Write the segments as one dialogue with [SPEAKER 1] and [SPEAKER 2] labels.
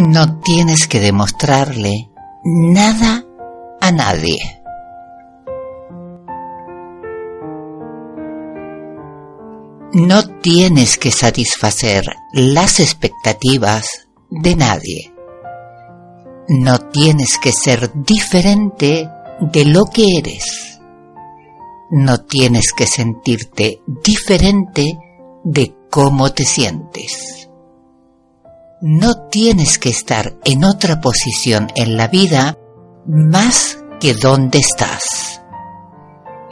[SPEAKER 1] No tienes que demostrarle nada a nadie. No tienes que satisfacer las expectativas de nadie. No tienes que ser diferente de lo que eres. No tienes que sentirte diferente de cómo te sientes. No tienes que estar en otra posición en la vida más que donde estás.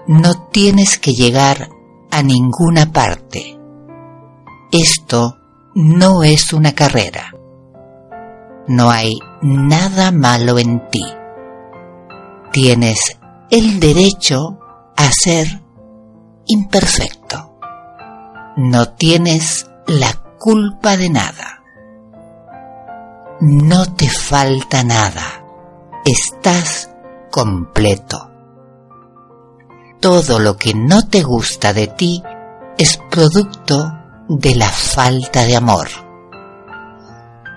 [SPEAKER 1] No tienes que llegar a ninguna parte. Esto no es una carrera. No hay nada malo en ti. Tienes el derecho a ser imperfecto. No tienes la culpa de nada. No te falta nada. Estás completo. Todo lo que no te gusta de ti es producto de la falta de amor.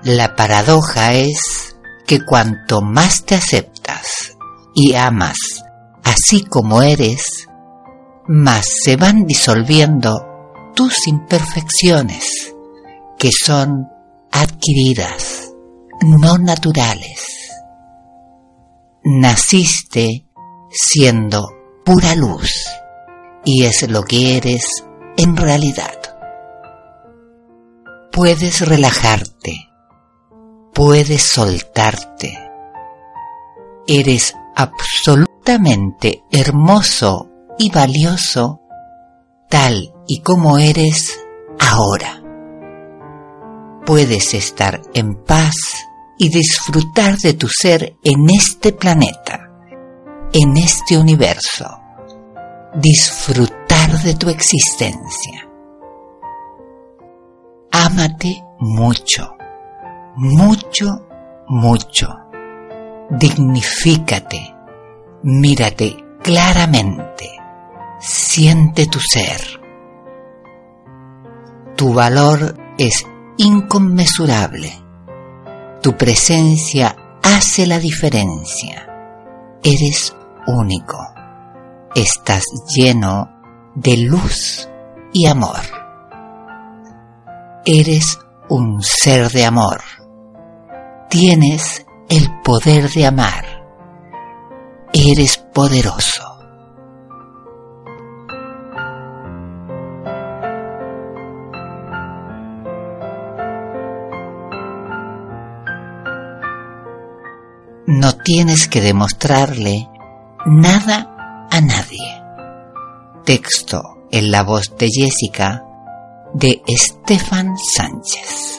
[SPEAKER 1] La paradoja es que cuanto más te aceptas y amas así como eres, más se van disolviendo tus imperfecciones, que son adquiridas, no naturales. Naciste siendo pura luz y es lo que eres en realidad. Puedes relajarte, puedes soltarte. Eres absolutamente hermoso y valioso tal y como eres ahora. Puedes estar en paz y disfrutar de tu ser en este planeta, en este universo. Disfrutar de tu existencia. Ámate mucho, mucho, mucho. Dignifícate, mírate claramente, siente tu ser. Tu valor es inconmensurable. Tu presencia hace la diferencia. Eres único. Estás lleno de luz y amor. Eres un ser de amor. Tienes el poder de amar. Eres poderoso. No tienes que demostrarle nada a nadie. Texto en la voz de Jessica de Estefan Sánchez.